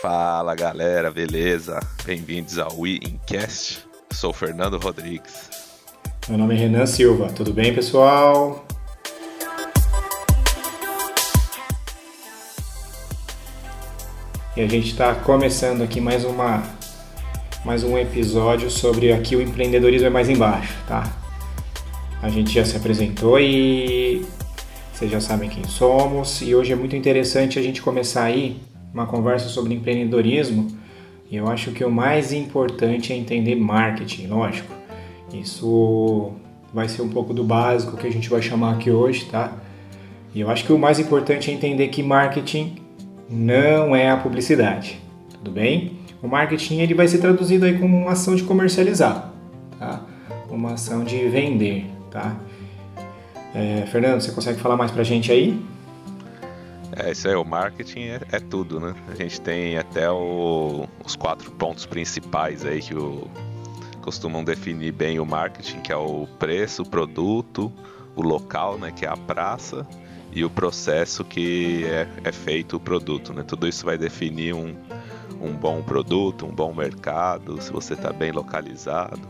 Fala galera, beleza? Bem-vindos ao We Incast. Sou Fernando Rodrigues. Meu nome é Renan Silva. Tudo bem, pessoal? E a gente está começando aqui mais uma mais um episódio sobre aqui o empreendedorismo é mais embaixo, tá? A gente já se apresentou e vocês já sabem quem somos e hoje é muito interessante a gente começar aí uma conversa sobre empreendedorismo e eu acho que o mais importante é entender marketing, lógico. Isso vai ser um pouco do básico que a gente vai chamar aqui hoje, tá? E eu acho que o mais importante é entender que marketing não é a publicidade, tudo bem? O marketing ele vai ser traduzido aí como uma ação de comercializar, tá? Uma ação de vender, tá? É, Fernando, você consegue falar mais pra gente aí? É, isso aí, o marketing é, é tudo, né? A gente tem até o, os quatro pontos principais aí que o, costumam definir bem o marketing, que é o preço, o produto, o local, né, que é a praça, e o processo que é, é feito o produto, né? Tudo isso vai definir um, um bom produto, um bom mercado, se você está bem localizado.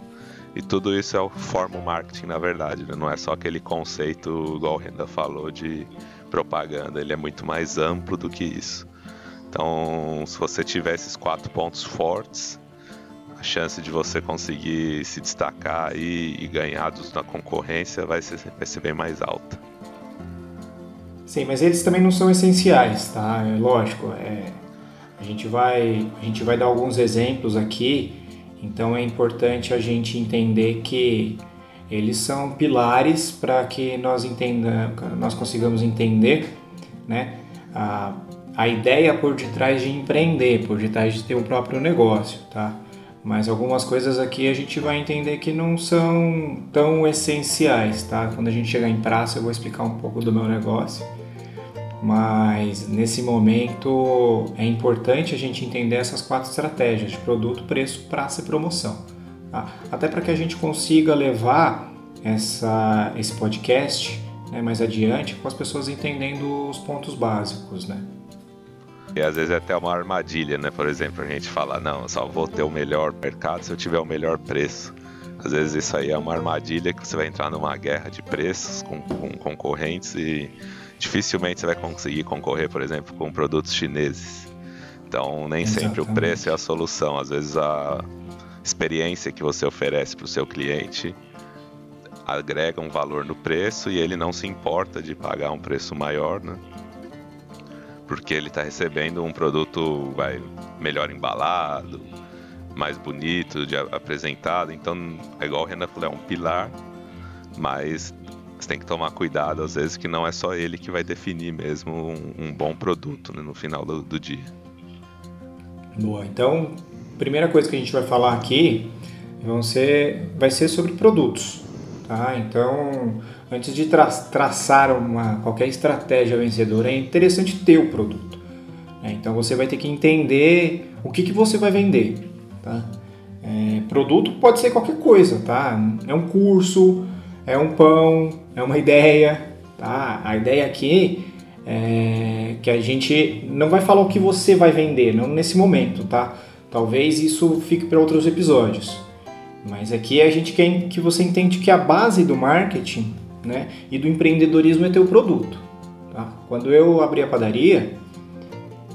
E tudo isso é o forma o marketing, na verdade, né? não é só aquele conceito, igual o Renda falou, de propaganda, ele é muito mais amplo do que isso. Então, se você tiver esses quatro pontos fortes, a chance de você conseguir se destacar e, e ganhar na concorrência vai ser, vai ser bem mais alta. Sim, mas eles também não são essenciais, tá? É lógico, é, a, gente vai, a gente vai dar alguns exemplos aqui, então é importante a gente entender que eles são pilares para que nós entenda, nós consigamos entender, né, a, a ideia por detrás de empreender, por detrás de ter o próprio negócio, tá? Mas algumas coisas aqui a gente vai entender que não são tão essenciais, tá? Quando a gente chegar em praça eu vou explicar um pouco do meu negócio. Mas nesse momento é importante a gente entender essas quatro estratégias de produto, preço, praça e promoção. Tá? Até para que a gente consiga levar essa, esse podcast né, mais adiante com as pessoas entendendo os pontos básicos, né? E às vezes é até uma armadilha, né? Por exemplo, a gente fala, não, eu só vou ter o melhor mercado se eu tiver o melhor preço. Às vezes isso aí é uma armadilha que você vai entrar numa guerra de preços com, com concorrentes e dificilmente você vai conseguir concorrer, por exemplo, com produtos chineses. Então, nem Exatamente. sempre o preço é a solução. Às vezes a experiência que você oferece para o seu cliente agrega um valor no preço e ele não se importa de pagar um preço maior, né? Porque ele está recebendo um produto vai, melhor embalado, mais bonito de apresentado. Então, é igual o Renan falou, é um pilar, mas você tem que tomar cuidado, às vezes, que não é só ele que vai definir mesmo um, um bom produto né, no final do, do, dia. Boa, então, primeira coisa que a gente vai falar aqui vão ser, vai ser sobre produtos. Tá? Então, antes de tra traçar uma, qualquer estratégia vencedora, é interessante ter o produto. Né? Então, você vai ter que entender o que, que você vai vender. Tá? É, produto pode ser qualquer coisa, tá? É um curso, é um pão, é uma ideia, tá? A ideia aqui é que a gente não vai falar o que você vai vender, não nesse momento, tá? Talvez isso fique para outros episódios. Mas aqui a gente quer que você entende que a base do marketing né, e do empreendedorismo é ter o produto. Tá? Quando eu abri a padaria,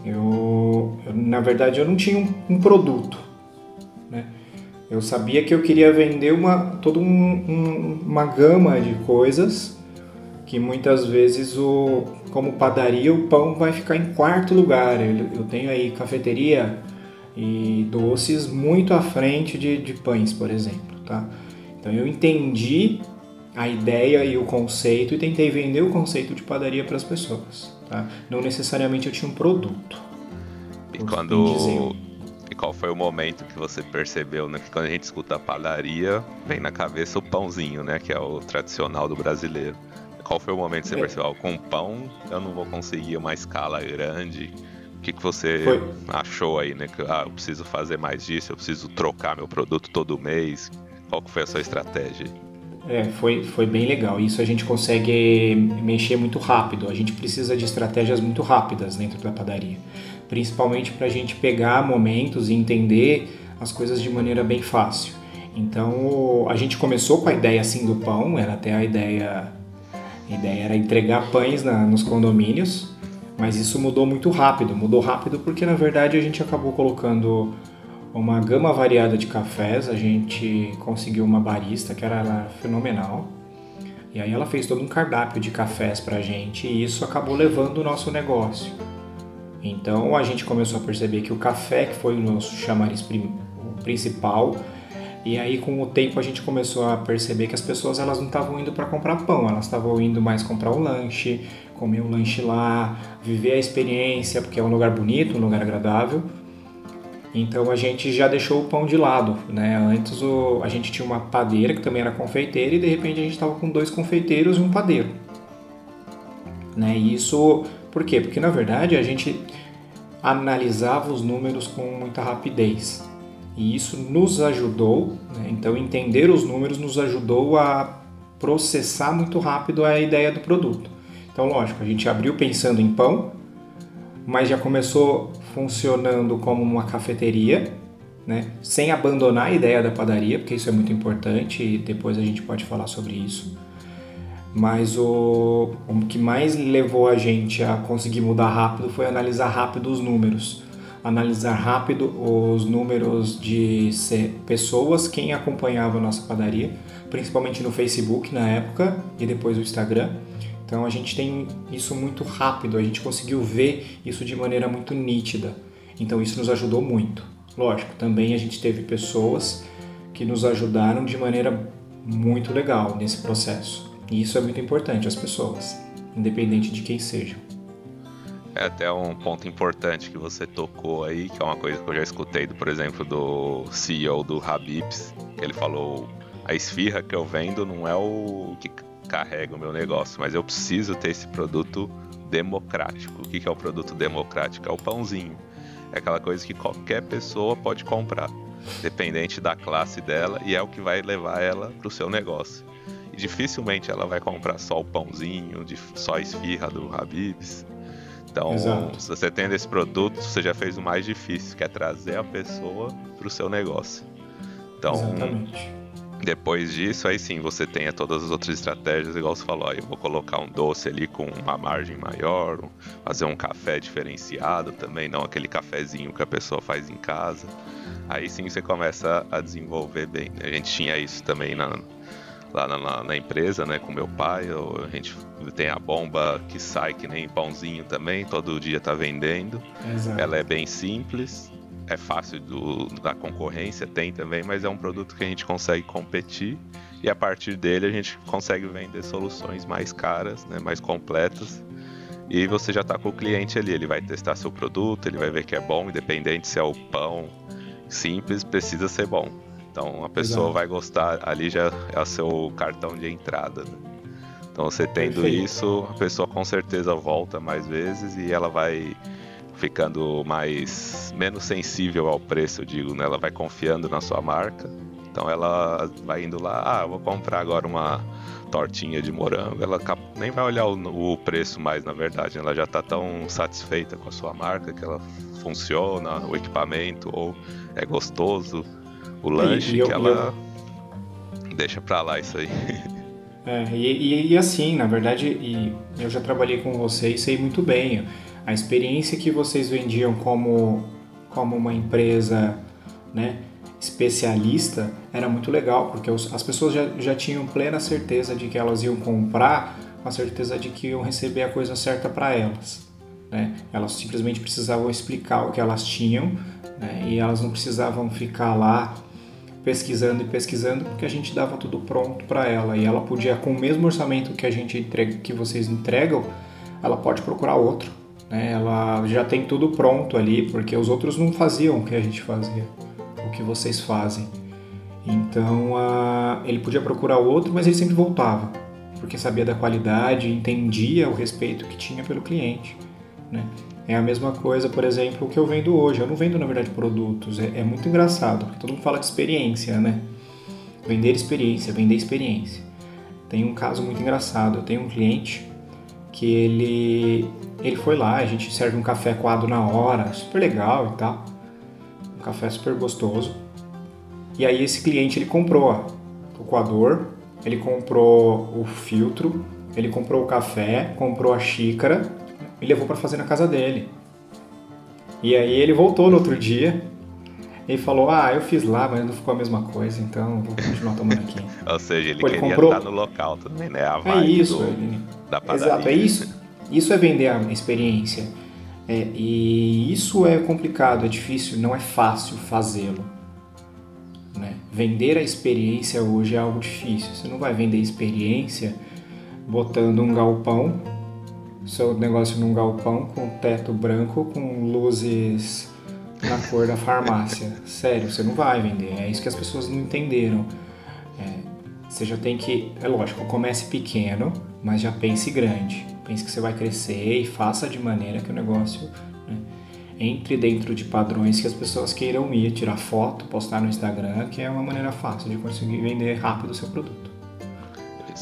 eu, eu na verdade eu não tinha um, um produto. Né? Eu sabia que eu queria vender uma, toda um, um, uma gama de coisas que muitas vezes o como padaria o pão vai ficar em quarto lugar. Eu, eu tenho aí cafeteria e doces muito à frente de, de pães, por exemplo, tá? Então eu entendi a ideia e o conceito e tentei vender o conceito de padaria para as pessoas, tá? Não necessariamente eu tinha um produto. E quando qual foi o momento que você percebeu, né? Que quando a gente escuta padaria, vem na cabeça o pãozinho, né? Que é o tradicional do brasileiro. Qual foi o momento que você percebeu? Com pão eu não vou conseguir uma escala grande. O que, que você foi. achou aí, né? Que ah, eu preciso fazer mais disso, eu preciso trocar meu produto todo mês. Qual que foi a sua estratégia? é, foi, foi bem legal. Isso a gente consegue mexer muito rápido. A gente precisa de estratégias muito rápidas dentro da padaria, principalmente para a gente pegar momentos e entender as coisas de maneira bem fácil. Então a gente começou com a ideia assim do pão, era até a ideia, a ideia era entregar pães na, nos condomínios, mas isso mudou muito rápido. Mudou rápido porque na verdade a gente acabou colocando uma gama variada de cafés. A gente conseguiu uma barista que era, era fenomenal. E aí ela fez todo um cardápio de cafés pra gente e isso acabou levando o nosso negócio. Então a gente começou a perceber que o café, que foi o nosso chamariz principal, e aí com o tempo a gente começou a perceber que as pessoas elas não estavam indo para comprar pão, elas estavam indo mais comprar o lanche, comer o lanche lá, viver a experiência, porque é um lugar bonito, um lugar agradável. Então a gente já deixou o pão de lado, né? Antes o, a gente tinha uma padeira que também era confeiteira e de repente a gente estava com dois confeiteiros e um padeiro. Né? E isso por quê? Porque na verdade a gente analisava os números com muita rapidez. E isso nos ajudou, né? então entender os números nos ajudou a processar muito rápido a ideia do produto. Então, lógico, a gente abriu pensando em pão, mas já começou funcionando como uma cafeteria, né? sem abandonar a ideia da padaria, porque isso é muito importante e depois a gente pode falar sobre isso. Mas o, o que mais levou a gente a conseguir mudar rápido foi analisar rápido os números analisar rápido os números de pessoas, quem acompanhava a nossa padaria, principalmente no Facebook na época e depois o Instagram. Então a gente tem isso muito rápido, a gente conseguiu ver isso de maneira muito nítida. Então isso nos ajudou muito. Lógico, também a gente teve pessoas que nos ajudaram de maneira muito legal nesse processo. E isso é muito importante, as pessoas, independente de quem sejam. É até um ponto importante que você tocou aí, que é uma coisa que eu já escutei, do, por exemplo, do CEO do Habibs, que ele falou: a esfirra que eu vendo não é o que carrega o meu negócio, mas eu preciso ter esse produto democrático. O que é o produto democrático? É o pãozinho. É aquela coisa que qualquer pessoa pode comprar, dependente da classe dela, e é o que vai levar ela para o seu negócio. Dificilmente ela vai comprar só o pãozinho, só a esfirra do Habibs então, Exato. se você tem esse produto, você já fez o mais difícil, que é trazer a pessoa para o seu negócio. Então, Exatamente. depois disso, aí sim você tem todas as outras estratégias, igual você falou, eu vou colocar um doce ali com uma margem maior, fazer um café diferenciado também, não aquele cafezinho que a pessoa faz em casa. Aí sim você começa a desenvolver bem. A gente tinha isso também na, lá na, na, empresa, né, com meu pai. Eu, a gente tem a bomba que sai que nem pãozinho também, todo dia tá vendendo. Exato. Ela é bem simples, é fácil do, da concorrência, tem também, mas é um produto que a gente consegue competir e a partir dele a gente consegue vender soluções mais caras, né, mais completas. E você já está com o cliente ali, ele vai testar seu produto, ele vai ver que é bom, independente se é o pão simples, precisa ser bom. Então a pessoa Exato. vai gostar, ali já é o seu cartão de entrada. Né? Então você tendo Perfeito. isso, a pessoa com certeza volta mais vezes e ela vai ficando mais menos sensível ao preço, eu digo, né? Ela vai confiando na sua marca. Então ela vai indo lá, ah, vou comprar agora uma tortinha de morango, ela nem vai olhar o, o preço mais, na verdade, ela já está tão satisfeita com a sua marca que ela funciona, o equipamento ou é gostoso o lanche e, e que ela eu... deixa pra lá isso aí. É, e, e, assim, na verdade, e eu já trabalhei com vocês, sei muito bem. A experiência que vocês vendiam como, como uma empresa né, especialista era muito legal, porque os, as pessoas já, já tinham plena certeza de que elas iam comprar, com a certeza de que iam receber a coisa certa para elas. Né? Elas simplesmente precisavam explicar o que elas tinham né? e elas não precisavam ficar lá pesquisando e pesquisando porque a gente dava tudo pronto para ela e ela podia com o mesmo orçamento que a gente entrega, que vocês entregam, ela pode procurar outro, né? Ela já tem tudo pronto ali porque os outros não faziam o que a gente fazia, o que vocês fazem. Então uh, ele podia procurar outro, mas ele sempre voltava porque sabia da qualidade, entendia o respeito que tinha pelo cliente, né? É a mesma coisa, por exemplo, que eu vendo hoje. Eu não vendo, na verdade, produtos. É, é muito engraçado, porque todo mundo fala de experiência, né? Vender experiência, vender experiência. Tem um caso muito engraçado. Eu tenho um cliente que ele ele foi lá, a gente serve um café coado na hora, super legal e tal. Um café super gostoso. E aí esse cliente ele comprou o coador, ele comprou o filtro, ele comprou o café, comprou a xícara e levou para fazer na casa dele. E aí ele voltou no outro dia e falou: Ah, eu fiz lá, mas não ficou a mesma coisa, então vou continuar tomando aqui. Ou seja, ele Pô, queria comprou... estar no local também, né? A é isso, do... ele... da padaria. Exato, é isso. Isso é vender a experiência. É, e isso é complicado, é difícil, não é fácil fazê-lo. Né? Vender a experiência hoje é algo difícil. Você não vai vender experiência botando um galpão, seu negócio num galpão com teto branco, com luzes na cor da farmácia. Sério, você não vai vender. É isso que as pessoas não entenderam. É, você já tem que, é lógico, comece pequeno, mas já pense grande. Pense que você vai crescer e faça de maneira que o negócio né, entre dentro de padrões que as pessoas queiram ir, tirar foto, postar no Instagram, que é uma maneira fácil de conseguir vender rápido o seu produto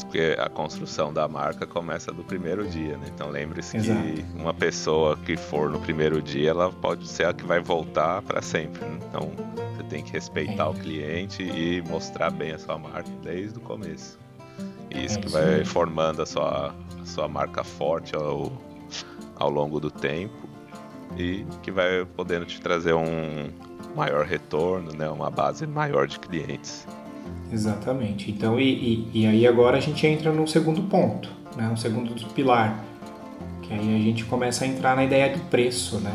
porque a construção da marca começa do primeiro dia, né? Então lembre-se que uma pessoa que for no primeiro dia, ela pode ser a que vai voltar para sempre. Né? Então você tem que respeitar é. o cliente e mostrar bem a sua marca desde o começo. E isso é que vai mesmo. formando a sua, a sua marca forte ao, ao longo do tempo e que vai podendo te trazer um maior retorno, né? Uma base maior de clientes. Exatamente. Então, e, e, e, aí agora a gente entra no segundo ponto, né? Um segundo pilar, que aí a gente começa a entrar na ideia do preço, né?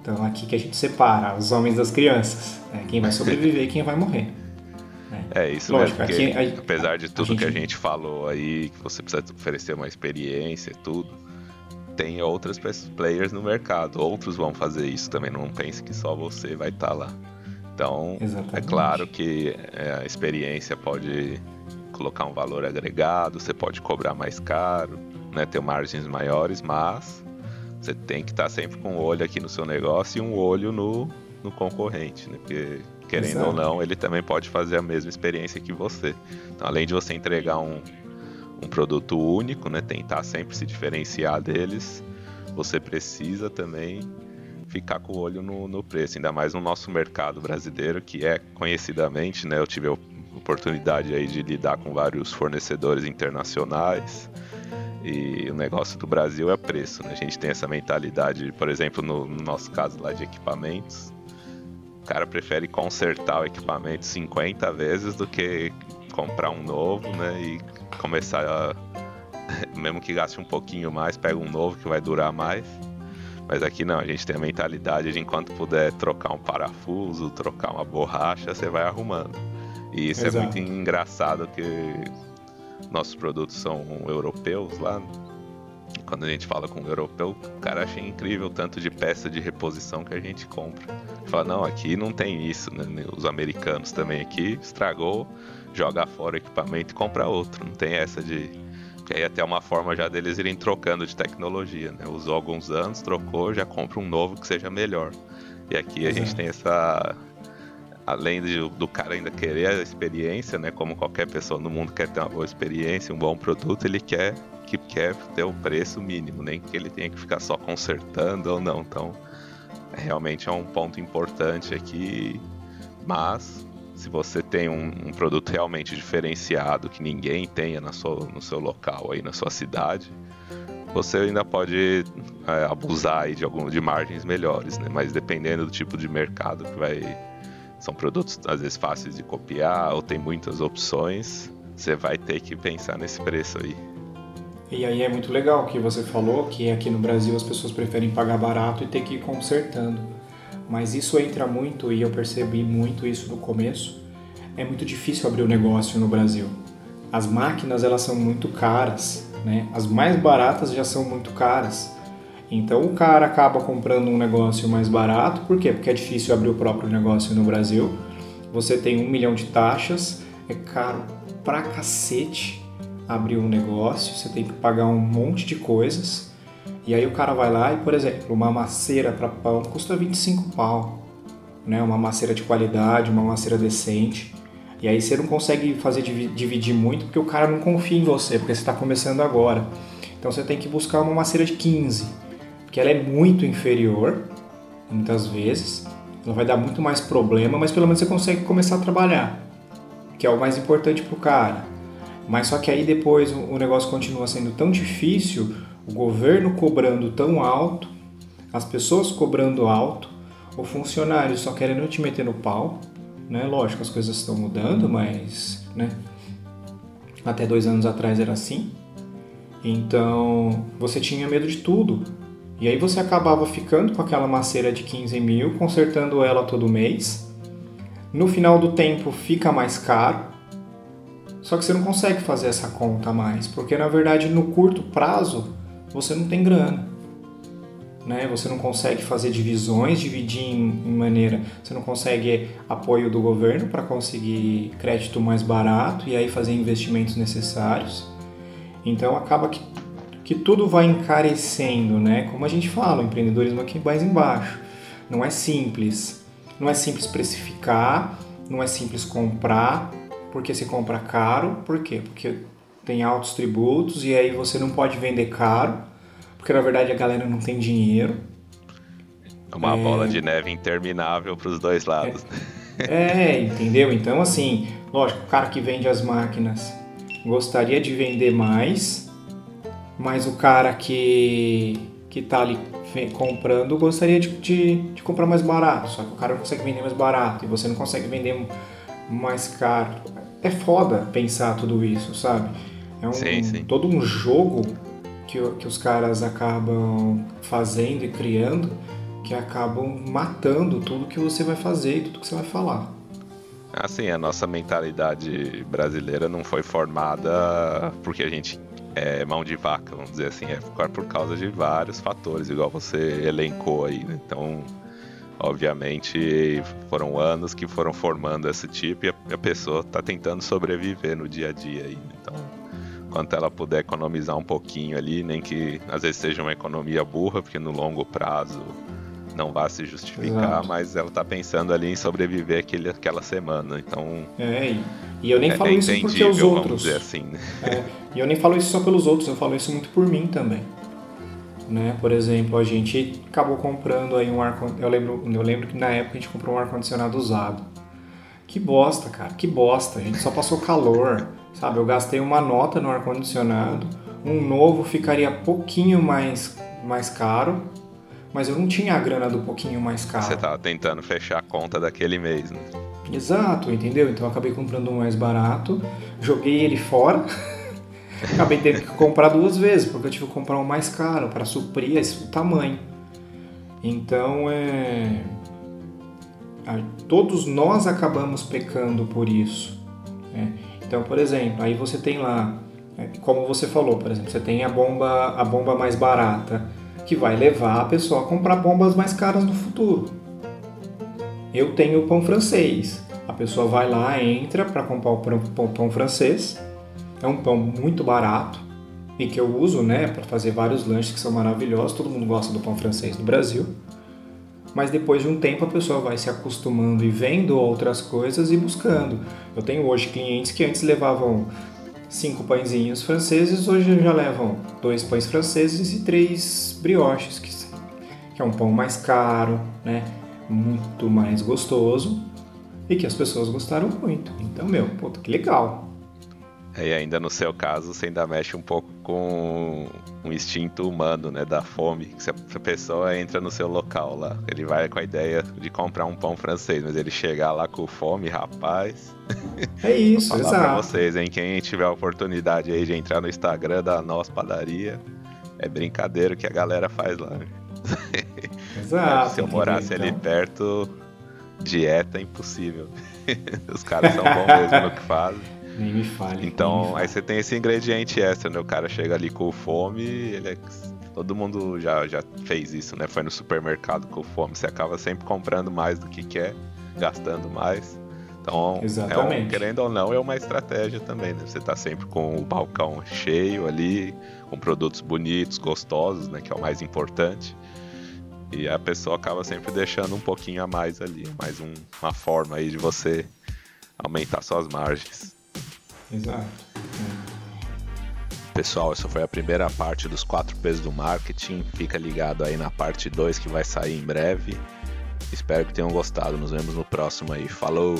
Então aqui que a gente separa os homens das crianças, né? quem vai sobreviver e quem vai morrer. Né? É isso Lógico, mesmo, porque, aqui, apesar de tudo a gente... que a gente falou aí, que você precisa oferecer uma experiência e tudo, tem outras players no mercado, outros vão fazer isso também, não pense que só você vai estar tá lá. Então, Exatamente. é claro que é, a experiência pode colocar um valor agregado, você pode cobrar mais caro, né, ter margens maiores, mas você tem que estar sempre com um olho aqui no seu negócio e um olho no, no concorrente, né? Porque, querendo Exato. ou não, ele também pode fazer a mesma experiência que você. Então, além de você entregar um, um produto único, né, tentar sempre se diferenciar deles, você precisa também ficar com o olho no, no preço, ainda mais no nosso mercado brasileiro, que é conhecidamente, né? Eu tive a oportunidade aí de lidar com vários fornecedores internacionais. E o negócio do Brasil é preço, né? A gente tem essa mentalidade, por exemplo, no, no nosso caso lá de equipamentos, o cara prefere consertar o equipamento 50 vezes do que comprar um novo, né? E começar a. Mesmo que gaste um pouquinho mais, pega um novo que vai durar mais. Mas aqui não, a gente tem a mentalidade de enquanto puder trocar um parafuso, trocar uma borracha, você vai arrumando. E isso Exato. é muito engraçado que nossos produtos são europeus lá. Quando a gente fala com um europeu, o cara acha incrível o tanto de peça de reposição que a gente compra. Fala, não, aqui não tem isso, né? Os americanos também aqui estragou, joga fora o equipamento e compra outro. Não tem essa de que aí até é uma forma já deles irem trocando de tecnologia, né? Usou alguns anos, trocou, já compra um novo que seja melhor. E aqui a gente tem essa. Além de, do cara ainda querer a experiência, né? Como qualquer pessoa no mundo quer ter uma boa experiência, um bom produto, ele quer que quer ter o preço mínimo, nem que ele tenha que ficar só consertando ou não. Então, realmente é um ponto importante aqui, mas se você tem um, um, produto realmente diferenciado que ninguém tenha na sua, no seu local aí na sua cidade, você ainda pode é, abusar aí de algum de margens melhores, né? Mas dependendo do tipo de mercado que vai são produtos às vezes fáceis de copiar ou tem muitas opções, você vai ter que pensar nesse preço aí. E aí é muito legal que você falou que aqui no Brasil as pessoas preferem pagar barato e ter que ir consertando mas isso entra muito e eu percebi muito isso no começo. É muito difícil abrir o um negócio no Brasil. As máquinas elas são muito caras, né? As mais baratas já são muito caras. Então o cara acaba comprando um negócio mais barato, por quê? Porque é difícil abrir o próprio negócio no Brasil. Você tem um milhão de taxas, é caro pra cacete abrir um negócio, você tem que pagar um monte de coisas. E aí o cara vai lá e, por exemplo, uma maceira para pão custa 25 pau, né? Uma maceira de qualidade, uma maceira decente. E aí você não consegue fazer dividir muito porque o cara não confia em você, porque você está começando agora. Então você tem que buscar uma macieira de 15, porque ela é muito inferior, muitas vezes. Ela vai dar muito mais problema, mas pelo menos você consegue começar a trabalhar, que é o mais importante para o cara. Mas só que aí depois o negócio continua sendo tão difícil, o governo cobrando tão alto, as pessoas cobrando alto, o funcionário só querendo te meter no pau, né? Lógico, as coisas estão mudando, mas, né? Até dois anos atrás era assim. Então, você tinha medo de tudo. E aí você acabava ficando com aquela maceira de 15 mil, consertando ela todo mês. No final do tempo fica mais caro. Só que você não consegue fazer essa conta mais, porque na verdade no curto prazo você não tem grana né? Você não consegue fazer divisões, dividir em, em maneira, você não consegue apoio do governo para conseguir crédito mais barato e aí fazer investimentos necessários. Então acaba que, que tudo vai encarecendo, né? Como a gente fala, o empreendedorismo aqui mais embaixo. Não é simples. Não é simples precificar, não é simples comprar, porque se compra caro, por quê? Porque tem altos tributos e aí você não pode vender caro porque na verdade a galera não tem dinheiro. Uma é... bola de neve interminável para os dois lados. É... é, entendeu? Então, assim, lógico, o cara que vende as máquinas gostaria de vender mais, mas o cara que, que tá ali comprando gostaria de, de, de, comprar mais barato, só que o cara não consegue vender mais barato e você não consegue vender mais caro. É foda pensar tudo isso, sabe? É um, sim, sim. todo um jogo que, que os caras acabam fazendo e criando que acabam matando tudo que você vai fazer e tudo que você vai falar. Assim, a nossa mentalidade brasileira não foi formada porque a gente é mão de vaca, vamos dizer assim, é por causa de vários fatores, igual você elencou aí, né? Então, obviamente, foram anos que foram formando esse tipo e a pessoa está tentando sobreviver no dia a dia aí. Né? Então, quanto ela puder economizar um pouquinho ali, nem que às vezes seja uma economia burra, porque no longo prazo não vai se justificar, Exato. mas ela tá pensando ali em sobreviver aquele, aquela semana, então... É, e eu nem é, falo isso porque os outros... assim, né? é, e eu nem falo isso só pelos outros, eu falo isso muito por mim também. Né? Por exemplo, a gente acabou comprando aí um ar eu lembro Eu lembro que na época a gente comprou um ar-condicionado usado. Que bosta, cara, que bosta. A gente só passou calor. Sabe, eu gastei uma nota no ar-condicionado, um novo ficaria pouquinho mais, mais caro, mas eu não tinha a grana do pouquinho mais caro. Você tava tentando fechar a conta daquele mês, né? Exato, entendeu? Então eu acabei comprando um mais barato, joguei ele fora, acabei tendo que comprar duas vezes, porque eu tive que comprar um mais caro para suprir esse, o tamanho. Então é. Todos nós acabamos pecando por isso. Né? Então, por exemplo, aí você tem lá, é, como você falou, por exemplo, você tem a bomba, a bomba mais barata, que vai levar a pessoa a comprar bombas mais caras no futuro. Eu tenho o pão francês. A pessoa vai lá, entra para comprar o pão, pão francês. É um pão muito barato e que eu uso, né, para fazer vários lanches que são maravilhosos. Todo mundo gosta do pão francês no Brasil mas depois de um tempo a pessoa vai se acostumando e vendo outras coisas e buscando. Eu tenho hoje clientes que antes levavam cinco pãezinhos franceses, hoje já levam dois pães franceses e três brioches, que, é um pão mais caro, né? muito mais gostoso e que as pessoas gostaram muito. Então, meu, puta, que legal. E ainda no seu caso, você ainda mexe um pouco com um instinto humano, né? Da fome. Se a pessoa entra no seu local lá, ele vai com a ideia de comprar um pão francês, mas ele chegar lá com fome, rapaz. É isso, Vou falar exato. pra vocês, hein? Quem tiver a oportunidade aí de entrar no Instagram da Nossa Padaria, é brincadeira que a galera faz lá. Exato. Se eu morasse então. ali perto, dieta é impossível. Os caras são bons mesmo no que fazem. Nem me fale. Então, me fale. aí você tem esse ingrediente extra, né? O cara chega ali com fome, ele é... Todo mundo já, já fez isso, né? Foi no supermercado com fome. Você acaba sempre comprando mais do que quer, gastando mais. Então, é um, querendo ou não, é uma estratégia também, né? Você tá sempre com o balcão cheio ali, com produtos bonitos, gostosos, né? Que é o mais importante. E a pessoa acaba sempre deixando um pouquinho a mais ali. Mais um, uma forma aí de você aumentar suas margens. Exato. Pessoal, essa foi a primeira parte dos 4 P's do marketing. Fica ligado aí na parte 2 que vai sair em breve. Espero que tenham gostado. Nos vemos no próximo aí. Falou!